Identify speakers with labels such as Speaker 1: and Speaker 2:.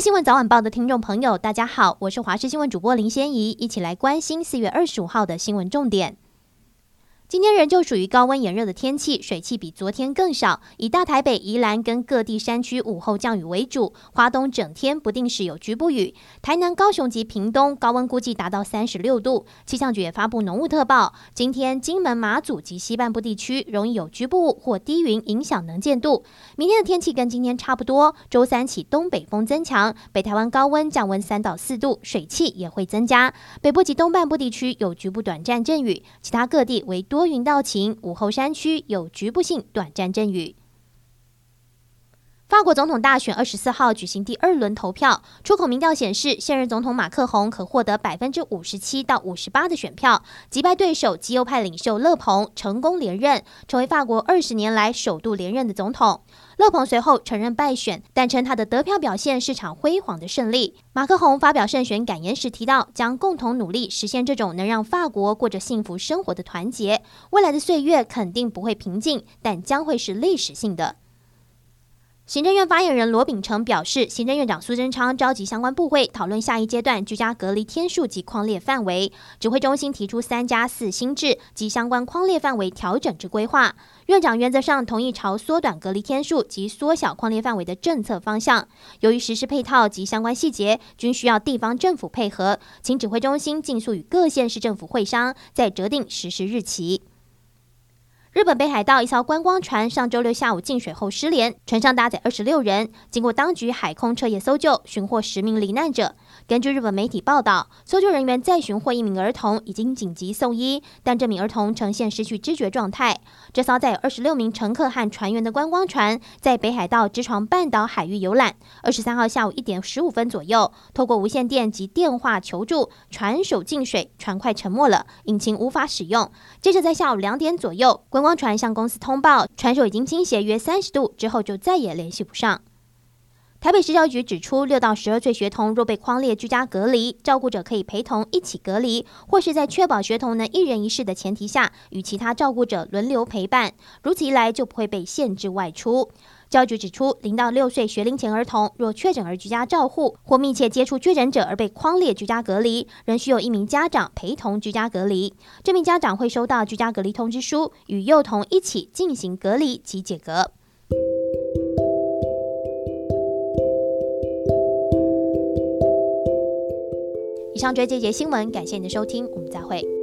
Speaker 1: 新闻早晚报的听众朋友，大家好，我是华视新闻主播林仙怡，一起来关心四月二十五号的新闻重点。今天仍旧属于高温炎热的天气，水汽比昨天更少。以大台北、宜兰跟各地山区午后降雨为主，华东整天不定时有局部雨。台南、高雄及屏东高温估计达到三十六度。气象局也发布浓雾特报，今天金门、马祖及西半部地区容易有局部雾或低云影响能见度。明天的天气跟今天差不多，周三起东北风增强，北台湾高温降温三到四度，水汽也会增加。北部及东半部地区有局部短暂阵雨，其他各地为多。多云到晴，午后山区有局部性短暂阵雨。法国总统大选二十四号举行第二轮投票，出口民调显示，现任总统马克宏可获得百分之五十七到五十八的选票，击败对手极右派领袖勒庞，成功连任，成为法国二十年来首度连任的总统。勒庞随后承认败选，但称他的得票表现是场辉煌的胜利。马克宏发表胜选感言时提到，将共同努力实现这种能让法国过着幸福生活的团结。未来的岁月肯定不会平静，但将会是历史性的。行政院发言人罗秉成表示，行政院长苏贞昌召集相关部会讨论下一阶段居家隔离天数及框列范围。指挥中心提出三加四新制及相关框列范围调整之规划。院长原则上同意朝缩短隔离天数及缩小框列范围的政策方向。由于实施配套及相关细节均需要地方政府配合，请指挥中心尽速与各县市政府会商，再择定实施日期。日本北海道一艘观光船上周六下午进水后失联，船上搭载二十六人。经过当局海空彻夜搜救，寻获十名罹难者。根据日本媒体报道，搜救人员再寻获一名儿童，已经紧急送医，但这名儿童呈现失去知觉状态。这艘载有二十六名乘客和船员的观光船，在北海道知床半岛海域游览。二十三号下午一点十五分左右，透过无线电及电话求助，船首进水，船快沉没了，引擎无法使用。接着在下午两点左右，观光船向公司通报，船首已经倾斜约三十度，之后就再也联系不上。台北市教育局指出，六到十二岁学童若被框列居家隔离，照顾者可以陪同一起隔离，或是在确保学童能一人一室的前提下，与其他照顾者轮流陪伴，如此一来就不会被限制外出。教育局指出，零到六岁学龄前儿童若确诊而居家照护，或密切接触确诊者而被框列居家隔离，仍需有一名家长陪同居家隔离。这名家长会收到居家隔离通知书，与幼童一起进行隔离及解隔。以上这节新闻，感谢您的收听，我们再会。